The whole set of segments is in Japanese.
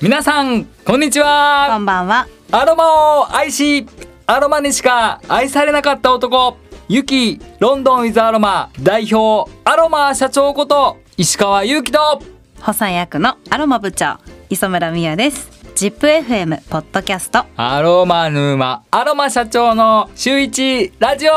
皆さんこんにちはこんばんは。アロマを愛しアロマにしか愛されなかった男ユキロンドンウィズアロマ代表アロマ社長こと石川祐希と補佐役のアロマ部長磯村美也です。ZIPFM ポッドキャスト。アロマ沼。アロマ社長の週一ラジオ。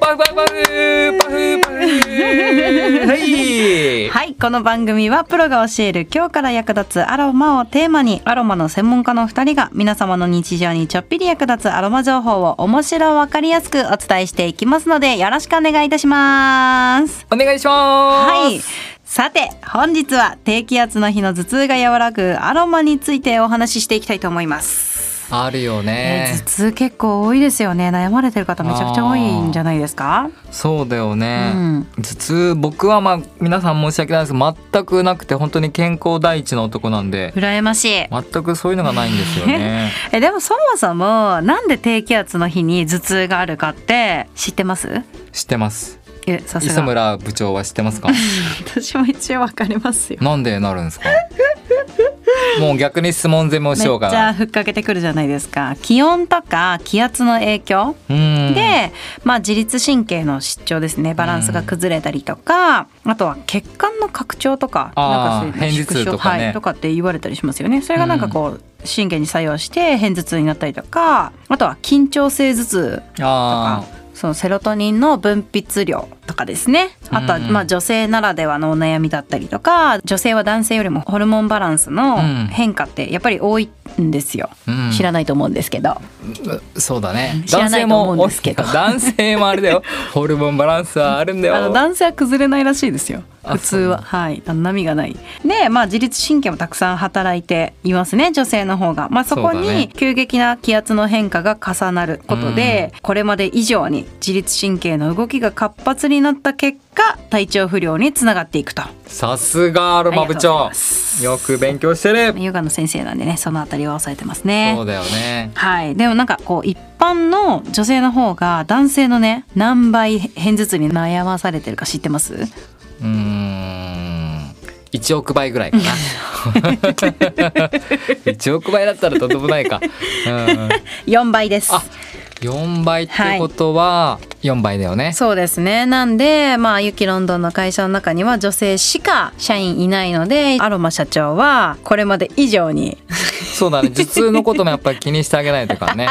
パフパフパフ。パフパフ。はい。はいこの番組はプロが教える今日から役立つアロマをテーマにアロマの専門家の2人が皆様の日常にちょっぴり役立つアロマ情報を面白わかりやすくお伝えしていきますのでよろしくお願いいたします。お願いします。はい。さて本日は低気圧の日の頭痛が和らぐアロマについてお話ししていきたいと思います。あるよえーね頭痛結構多いですよね。悩まれてる方めちゃくちゃ多いんじゃないですか？そうだよね、うん。頭痛僕はまあ皆さん申し訳ないです全くなくて本当に健康第一の男なんで。羨ましい。全くそういうのがないんですよね。えでもそもそもなんで低気圧の日に頭痛があるかって知ってます？知ってますえさす磯が村部長は知ってますか？私も一応わかりますよ。なんでなるんですか？もう逆に質問攻めをめっしようかな。ちゃふっかけてくるじゃないですか。気温とか気圧の影響うん。で、まあ、自律神経の失調ですね。バランスが崩れたりとか、あとは血管の拡張とかなんかそういとかね。はい、とかって言われたりしますよね。それがなんかこう、神経に作用して片頭痛になったりとかあとは緊張性頭痛とあかそのセロトニンの分泌量とかですね。あとはうんまあ女性ならではのお悩みだったりとか女性は男性よりもホルモンバランスのうん。変化ってやっぱり多いんですよ、ー、うん。知らないと思うんですけど。そうだね。知らないと思うんですけど。男性もあれだよ。ホルモンバランスはあるんだよ。あの男性は崩れないらしいですよ。あ普通は。はい。波がない。でまあ自律神経もたくさん働いていますね。女性の方が。まあそこに急激な気圧の変化が重なることで、これまで以上に自律神経の動きが活発になった結果体調不良につながっていくと。さすがアロマ部長。よく勉強してる。ヨガの先生なんでねそのあたりは抑えてますね。そうだよね。はい、でもなんかこう一般の女性の方が男性のね何倍片頭痛に悩まされてるか知ってます？うーん。1億倍ぐらいかな。1億倍だったらとんでもないか、うん、4倍です。あ4倍ってことは4倍だよね、そうですね。なんでまあユキロンドンの会社の中には女性しか社員いないのでアロマ社長はこれまで以上に。そうだね。頭痛のこともやっぱり気にしてあげないとかね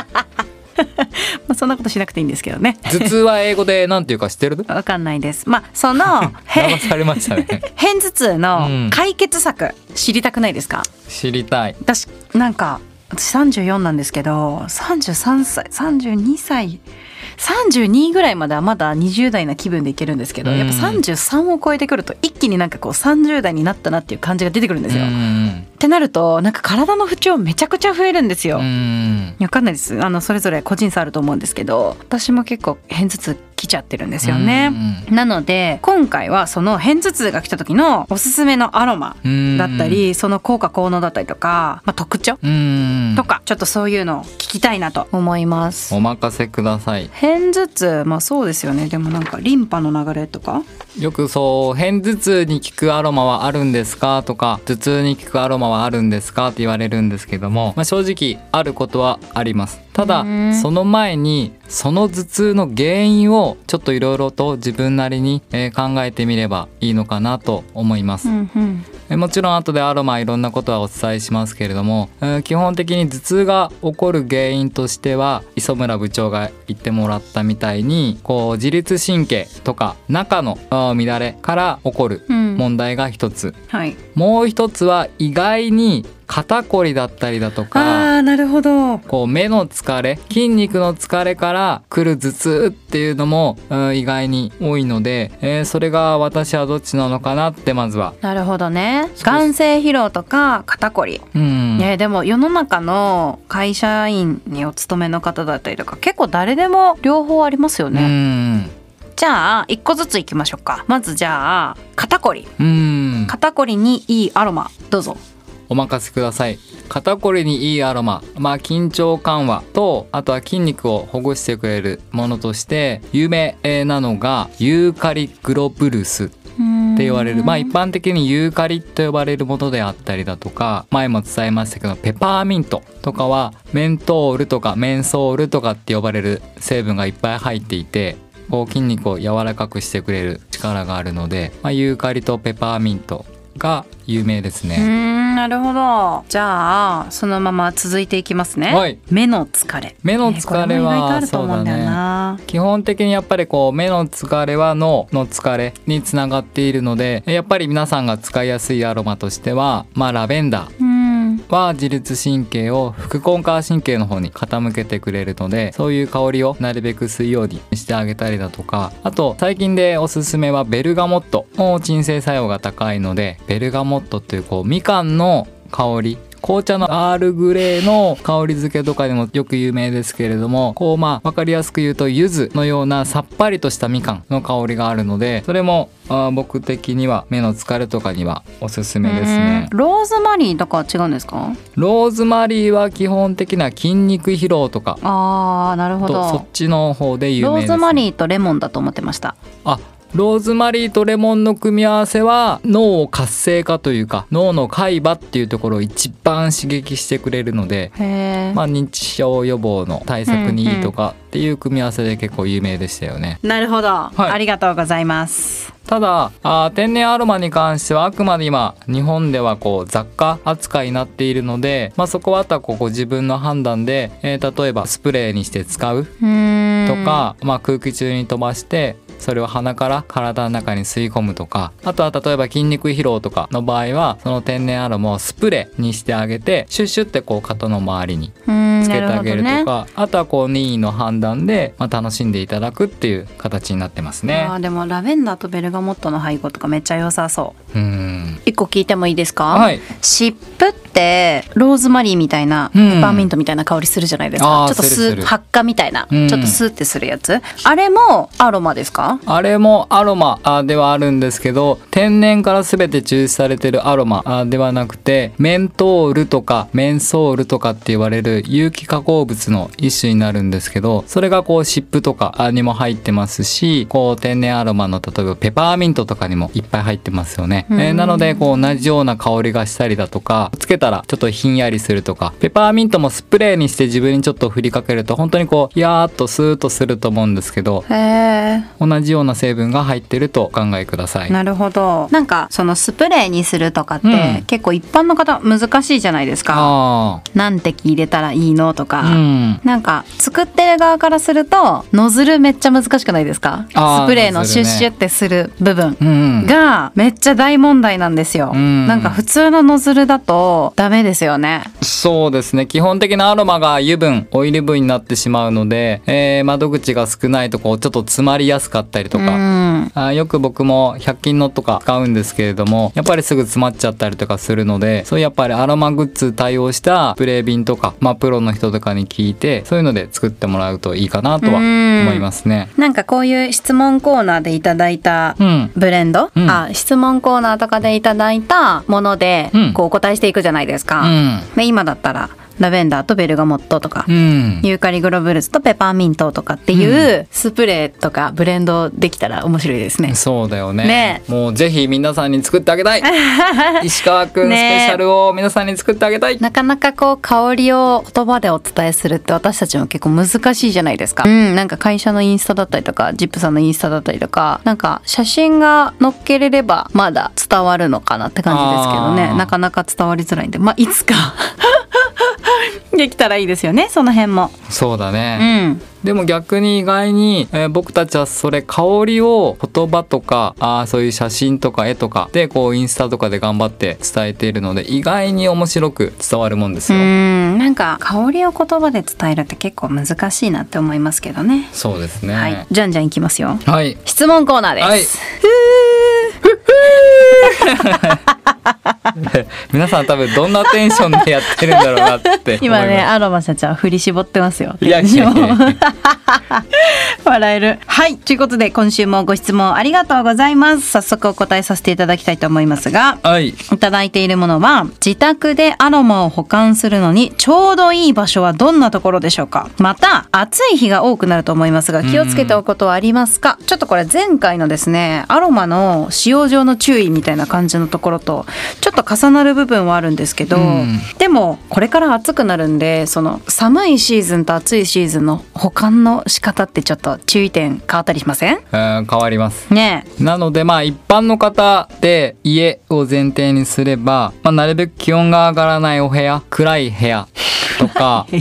まあそんなことしなくていいんですけどね。頭痛は英語でなんていうか知ってる？わかんないです。まあその へ騙されましたね。片頭痛うん。の解決策知りたくないですか？知りたい。私なんか私34なんですけど33歳32歳32ぐらいまではまだ20代な気分でいけるんですけど、うんやっぱ33を超えてくると一気になんかこう30代になったなっていう感じが出てくるんですよ。うっんてなるとなんか体の不調めちゃくちゃ増えるんですよ。うんわかんないですあのそれぞれ個人差あると思うんですけど私も結構片頭痛来ちゃってるんですよね。なので今回はその片頭痛が来た時のおすすめのアロマうん。だったりその効果効能だったりとか、まあ、特徴うんとかちょっとそういうのを聞きたいなと思います。お任せください。片頭痛まあそうですよね。でもなんかリンパの流れとかよくそう片頭痛に効くアロマはあるんですか？とか頭痛に効くアロマはあるんですか？って言われるんですけども、まあ、正直あることはあります。ただうん。その前にその頭痛の原因をちょっといろいろと自分なりにえー考えてみればいいのかなと思います、んうんえもちろん後でアロマいろんなことはお伝えしますけれども、えー基本的に頭痛が起こる原因としては磯村部長が言ってもらったみたいにこう自律神経とか中の乱れから起こるうん。問題が一つ、はい。もう一つは意外に肩こりだったりだとかあーなるほど。こう目の疲れ筋肉の疲れから来る頭痛っていうのもうん意外に多いので、えーそれが私はどっちなのかなってまずは。なるほどね。眼性疲労とか肩こり。うん。ね、でも世の中の会社員にお勤めの方だったりとか結構誰でも両方ありますようね、ん。じゃあ一個ずついきましょうか。まずじゃあ肩こり。うん。肩こりにいいアロマどうぞお任せください。肩こりにいいアロマ。まあ緊張緩和とあとは筋肉をほぐしてくれるものとして有名なのがユーカリグロブルスって言われる。まあ一般的にユーカリと呼ばれるものであったりだとか前も伝えましたけどペパーミントとかはメントールとかメンソールとかって呼ばれる成分がいっぱい入っていてこう筋肉を柔らかくしてくれる力があるので、まあ、ユーカリとペパーミントが有名ですね。んなるほど。じゃあそのまま続いていきますね、はい。目の疲れ。目の疲れはねこも意外とあると思うんだよな、基本的にやっぱりこう目の疲れは脳の疲れにつながっているのでやっぱり皆さんが使いやすいアロマとしてはまあラベンダー。うんは自律神経を副根幹神経の方に傾けてくれるのでそういう香りをなるべく吸うようにしてあげたりだとかあと最近でおすすめはベルガモットも鎮静作用が高いのでベルガモットっていうこうみかんの香り紅茶のアールグレーの香り付けとかでもよく有名ですけれどもこうまあ分かりやすく言うと柚子のようなさっぱりとしたみかんの香りがあるのでそれもあー僕的には目の疲れとかにはおすすめですね。うん。ローズマリーとかは違うんですか？ローズマリーは基本的な筋肉疲労とか。あーなるほとそっどちの方で有名です、ローズマーリーとレモンだと思ってました。あローズマリーとレモンの組み合わせは脳を活性化というか脳の海馬っていうところを一番刺激してくれるので、まあ、認知症予防の対策にいいとかっていう組み合わせで結構有名でしたよね。なるほど、い。ありがとうございます。ただあー天然アロマに関してはあくまで今日本ではこう雑貨扱いになっているので、まあ、そこはあとはこうご自分の判断で、えー例えばスプレーにして使うとか、まあ、空気中に飛ばしてそれを鼻から体の中に吸い込むとかあとは例えば筋肉疲労とかの場合はその天然アロマをスプレーにしてあげてシュッシュってこう肩の周りにうんつけてあげるとなか、あとはこう任意の判断で、まあ、楽しんでいただくっていう形になってますね。あ。ーでもラベンダーとベルガモットの配合とかめっちゃ良さそう。うん一個聞いてもいいですか、はい。湿布ってローズマリーみたいな、うん。ペパーミントみたいな香りするじゃないですか。ちょっとす発火みたいな、うん。ちょっとスーってするやつ。あれもアロマですか？あれもアロマあではあるんですけど天然から全て抽出されてるアロマあではなくてメントールとかメンソールとかって言われる有機化合物の一種になるんですけどそれがこう湿布とかにも入ってますしこう天然アロマの例えばペパーミントとかにもいっぱい入ってますよね、うん。えーなのでこう同じような香りがしたりだとかつけたらちょっとひんやりするとかペパーミントもスプレーにして自分にちょっと振りかけると本当にこうやーっとスーッとすると思うんですけど同じような成分が入ってるとお考えください。なるほどなんかそのスプレーにするとかって、うん結構一般の方難しいじゃないですかあ何滴入れたらいいのとか、あ、うん。なんか作ってる側からするとノズルめっちゃ難しくないですかスプレーのシュッシュってする部分うん。がめっちゃ大問題なんですよ、うん。なんか普通のノズルだとダメですよね。そうですね。基本的なアロマが油分、オイル分になってしまうので、えー窓口が少ないとこうちょっと詰まりやすかったりとうか。ん。あーよく僕も100均のとか使うんですけれどもやっぱりすぐ詰まっちゃったりとかするのでそういうやっぱりアロマグッズ対応したスプレー瓶とか、まあ、プロの人とかに聞いてそういうので作ってもらうといいかなとは思いますね。なんかこういう質問コーナーでいただいたうん、ブレンド、うん。あ質問コーナーとかでいただいたもので、うん。こうお答えしていくじゃないですか、うん。で今だったらラベンダーとベルガモットとか、うん。ユーカリグロブルズとペパーミントとかっていうスプレーとかブレンドできたら面白いですね。そうだよね。ね。もうぜひ皆さんに作ってあげたい。石川くんスねペシャルを皆さんに作ってあげたい、なかなかこう香りを言葉でお伝えするって私たちも結構難しいじゃないですか。うん、なんか会社のインスタだったりとか、ジップさんのインスタだったりとか、なんか写真が載っけれればまだ伝わるのかなって感じですけどね。なかなか伝わりづらいんで、まあいつかできたらいいですよね、その辺も。そうだうね、ん。でも逆に意外に、えー僕たちはそれ香りを言葉とかあーそういう写真とか絵とかでこうインスタとかで頑張って伝えているので意外に面白く伝わるもんですうよ、ん、なんか香りを言葉で伝えるって結構難しいなって思いますけどね。そうですねはい、じゃんじゃんいきますよ。はい質問コーナーです。はい 皆さん多分どんなテンションでやってるんだろうなって今ねアロマ社長は振り絞ってますよ。いやいやいやいや笑える。はい。ということで今週もご質問ありがとうございます。早速お答えさせていただきたいと思いますがはい。いただいているものは自宅でアロマを保管するのにちょうどいい場所はどんなところでしょうか？また暑い日が多くなると思いますが気をつけておくことはありますか？ちょっとこれ前回のですねアロマの使用上の注意みたいな感じのところとちょっと重なる部分はあるんですけど、うん。でもこれから暑くなるんでその寒いシーズンと暑いシーズンの保管の仕方ってちょっと注意点変わったりしません？えー変わります。ねなのでまあ一般の方で家を前提にすれば、まあ、なるべく気温が上がらないお部屋暗い部屋とか。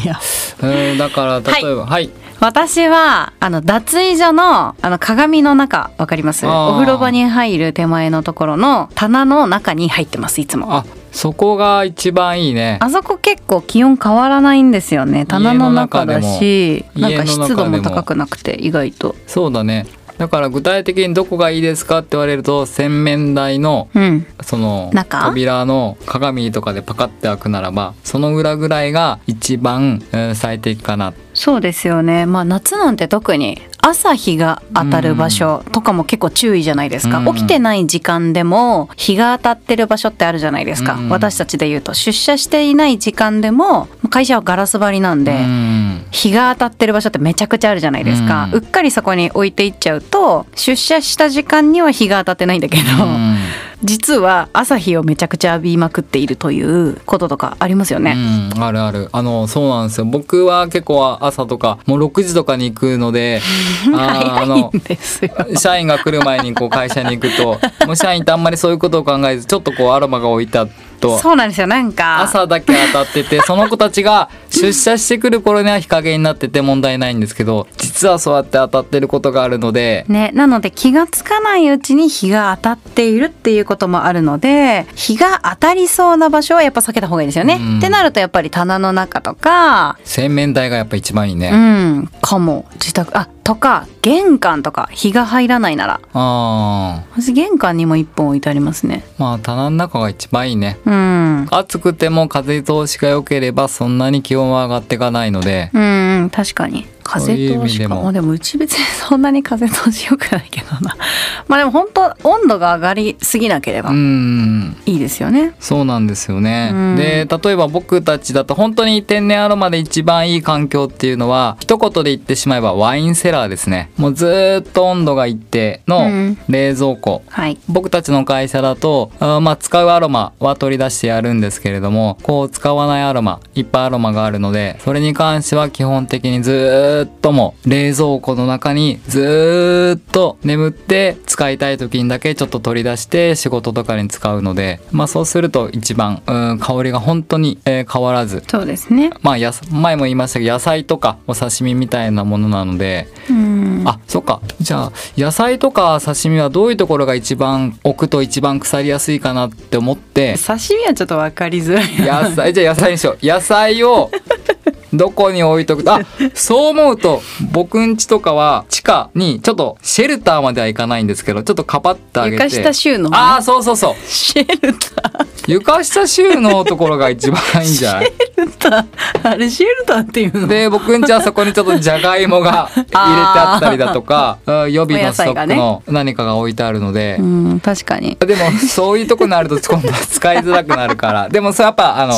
うんだから例えばはい、私はあの脱衣所のあの鏡の中わかります？お風呂場に入る手前のところの棚の中に入ってますいつも。あそこが一番いいね。あそこ結構気温変わらないんですよね。棚の中だしなんか湿度も高くなくて意外と。そうだね。だから具体的にどこがいいですかって言われると洗面台のうん。その中？扉の鏡とかでパカッて開くならばその裏ぐらいが一番、うん最適かな。そうですよね。まあ夏なんて特に朝日が当たる場所とかも結構注意じゃないですか、うん。起きてない時間でも日が当たってる場所ってあるじゃないですか、うん。私たちで言うと。出社していない時間でも会社はガラス張りなんで、うん。日が当たってる場所ってめちゃくちゃあるじゃないですか、ううんっかりそこに置いていっちゃうと出社した時間には日が当たってないんだけど、うん実は朝日をめちゃくちゃ浴びまくっているということとかありますよね。うん、あるあるあのそうなんですよ僕は結構朝とかもう6時とかに行くので あの。社員が来る前にこう会社に行くともう社員ってあんまりそういうことを考えずちょっとこうアロマが置いてあるとそうなんですよなんか朝だけ当たっててその子たちが出社してくる頃には日陰になってて問題ないんですけど実はそうやって当たってることがあるのでね、なので気がつかないうちに日が当たっているっていうこともあるので日が当たりそうな場所はやっぱ避けた方がいいですよね。うんってなるとやっぱり棚の中とか洗面台がやっぱ一番いいね。うんかも自宅あとか玄関とか日が入らないなら。あ私玄関にも一本置いてありますね。ーまあ棚の中が一番いいね。うん。暑くても風通しが良ければそんなに気温は上がっていかないので。うんうん確かに風通しかもまあでもうち別にそんなに風通し良くないけどな まあでも本当温度が上がりすぎなければうんいいですよね。そうなんですよね。うんで例えば僕たちだと本当に天然アロマで一番いい環境っていうのは一言で言ってしまえばワインセラーですね。もうずーっと温度が一定うのん冷蔵庫。はい僕たちの会社だとあーまあ使うアロマは取り出してやるんですけれどもこう使わないアロマいっぱいアロマがあるのでそれに関しては基本的にずーっともう冷蔵庫の中にずーっと眠って使いたい時にだけちょっと取り出して仕事とかに使うのでまあそうすると一番うん香りが本当に、えー変わらず。そうですね。まあやさ前も言いましたけど野菜とかお刺身みたいなものなのでうん。あそっか。じゃあ野菜とか刺身はどういうところが一番置くと一番腐りやすいかなって思って。刺身はちょっと分かりづらい。な。野菜じゃあ野菜にしよう。野菜を どこに置いとく？とあ そう思うと僕ん家とかは地下にちょっとシェルターまではいかないんですけどちょっとかばってあげて。床下収納ね。ああそうそうそう。シェルター。床下収納のところが一番いいんじゃない？シェルター。あれシェルターっていうの？で僕ん家はそこにちょっとじゃがいもが 入れてあったりだとかうん予備のストックの何かが置いてあるので、うん確かに。でもそういうとこになると今度は使いづらくなるから。でもそれやっぱあの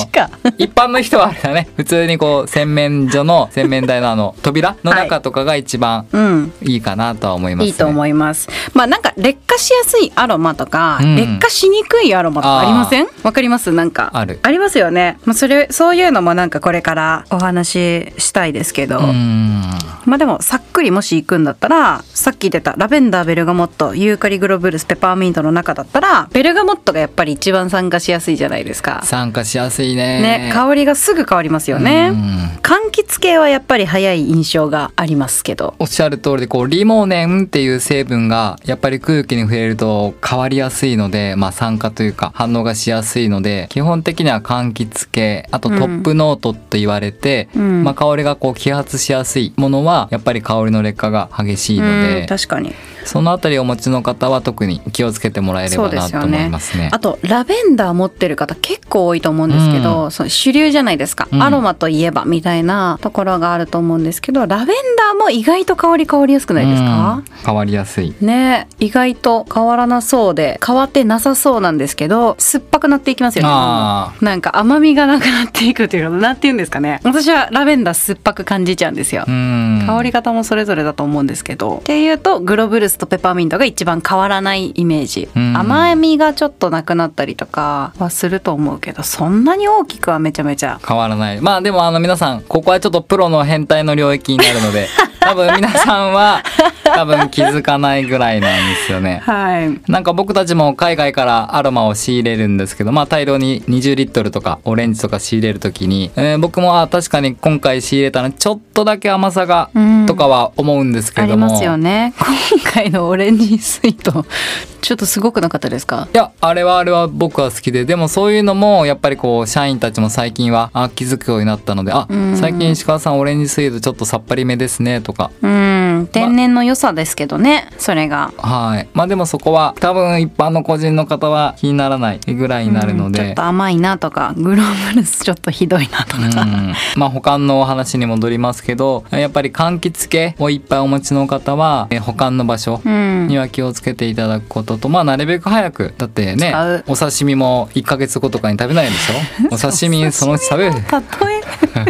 一般の人はあれだね。普通にこう洗面所の洗面台のあの扉の中とかが一番 うんいいかなとは思いますね。いいと思います。まあなんか劣化しやすいアロマとか、うん劣化しにくいアロマとかありません？わかります？なんかあるりますよね。まあそれそういうのもなんかこれからお話ししたいですけど、うんまあでもさっくりもし行くんだったら、さっき出たラベンダー、ベルガモット、ユーカリ、グロブルス、ペパーミントの中だったら、ベルガモットがやっぱり一番参加しやすいじゃないですか。参加しやすいね。ね、香りがすぐ変わりますよね。うん柑橘系はやっぱり早い印象がありますけど。おっしゃる通りでこうリモネンっていう成分がやっぱり空気に触れると変わりやすいので、まあ、酸化というか反応がしやすいので基本的には柑橘系あとトップノートと言われて、うん。まあ、香りがこう揮発しやすいものはやっぱり香りの劣化が激しいのうんで確かに。そのあたりをお持ちの方は特に気をつけてもらえればなと思いますね。あとラベンダー持ってる方結構多いと思うんですけど、うその主流じゃないですか、うん。アロマといえばみたいなところがあると思うんですけどラベンダーも意外と香り変わりやすくないですか、うん変わりやすい。ね意外と変わらなそうで変わってなさそうなんですけど酸っぱくなっていきますよね。あなんか甘みがなくなっていくというかなんて言うんですかね私はラベンダー酸っぱく感じちゃうんですよ。香り方もそれぞれだと思うんですけど。っていうとグロブルスとペパーミントが一番変わらないイメージ、うん。甘みがちょっとなくなったりとかはすると思うけどそんなに大きくはめちゃめちゃ。変わらない。まあでもあの皆さんここはちょっとプロの変態の領域になるので 多分皆さんは多分気づかないぐらいなんですよね。はいなんか僕たちも海外からアロマを仕入れるんですけど、まあ大量に20リットルとかオレンジとか仕入れるときに、えー僕もあ確かに今回仕入れたのちょっとだけ甘さがうんとかは思うんですけれども。ありますよね今回のオレンジスイートちょっとすごくなかったですか？いやあれはあれは僕は好きででもそういうのもやっぱりこう社員たちも最近はあ気づくようになったのであうん最近石川さんオレンジスイートちょっとさっぱりめですねとか。うん。天然の良さですけどねそれが。はい。まあでもそこは多分一般の個人の方は気にならないぐらいになるので。うん。ちょっと。甘いなとかグローブルスちょっとひどいなとか、うん、まあ保管のお話に戻りますけどやっぱり柑橘系をいっぱいお持ちの方はえ保管の場所うん。には気をつけていただくこととまあなるべく早くだってねお刺身も1ヶ月後とかに食べないでしょ？お刺身そのうち食べる。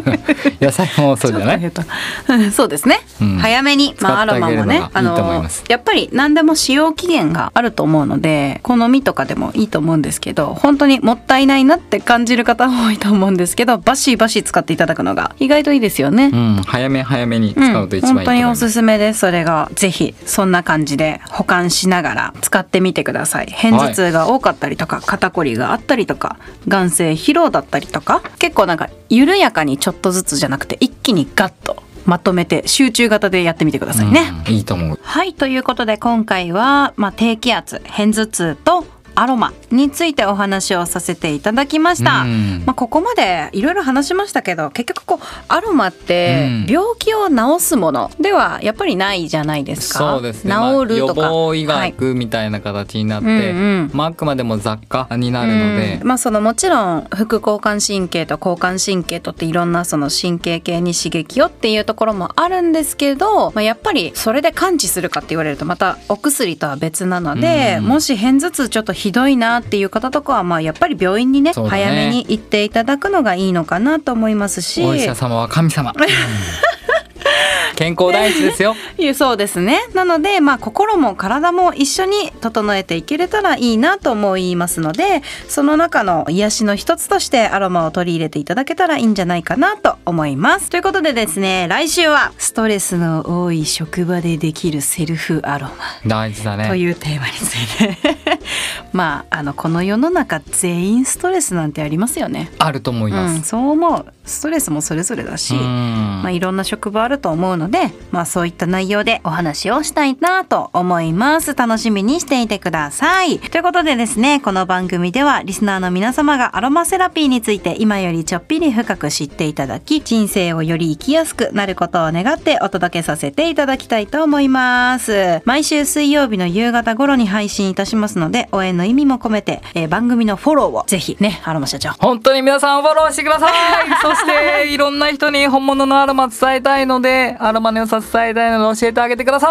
例え 野菜もそうじゃない？そうですね、うん。早めに、まあ、アロマもねのがいいと思います。やっぱり何でも使用期限があると思うので好みとかでもいいと思うんですけど本当にもったいないなって感じる方も多いと思うんですけどバシバシ使っていただくのが意外といいですよね。うん、早め早めに使うと一番いいと本当におす。すすめです。それがぜひそんな感じで保管しながら使ってみてください。片頭痛が多かったりとか、肩こりがあったりとか眼性疲労だったりとか結構なんか緩やかにちょっとずつじゃなくて一気にガッとまとめて集中型でやってみてくださいね、うんいいと思う。はいということで今回は、まあ、低気圧片頭痛とアロマについてお話をさせていただきました。うん。まあ、ここまでいろいろ話しましたけど結局こうアロマってうん。病気を治すものではやっぱりないじゃないですか。そうですね。まあ治るとか、予防医はい学みたいな形になって、うんうん。まああくまでも雑貨になるので。うん、まあそのもちろん副交感神経と交感神経とっていろんなその神経系に刺激をっていうところもあるんですけど、まあ、やっぱりそれで完治するかって言われるとまたお薬とは別なので、うん。もし片頭痛ちょっとひどいなっていう方とかはまあやっぱり病院にねね早めに行っていただくのがいいのかなと思いますし。お医者様は神様。う ん健康第一ですよ。そうですねなのでまあ心も体も一緒に整えていけれたらいいなと思いますのでその中の癒しの一つとしてアロマを取り入れていただけたらいいんじゃないかなと思いますということでですね来週はストレスの多い職場でできるセルフアロマ大事だとね。いうテーマについてまああのこの世の中全員ストレスなんてありますよね。あると思いうん、ます。そう思う。ストレスもそれぞれだし、うん。まあ、いろんな職場あると思うので、まあ、そういった内容でお話をしたいなと思います。楽しみにしていてください。ということでですねこの番組ではリスナーの皆様がアロマセラピーについて今よりちょっぴり深く知っていただき人生をより生きやすくなることを願ってお届けさせていただきたいと思います。毎週水曜日の夕方頃に配信いたしますので応援の意味も込めて、えー番組のフォローをぜひねアロマ社長本当に皆さんフォローしてください そしていろんな人に本物のアロマ伝えたいのでアロマの良さ伝えたいので教えてあげてください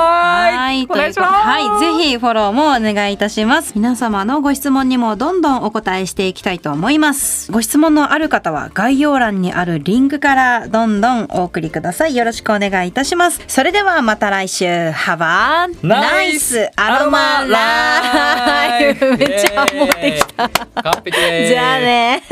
はい、お願いしますはい、ぜひフォローもお願いいたします。皆様のご質問にもどんどんお答えしていきたいと思います。ご質問のある方は概要欄にあるリンクからどんどんお送りください。よろしくお願いいたします。それではまた来週。Have a nice アロマライフめっちゃ持ってきた。完璧ですじゃあね。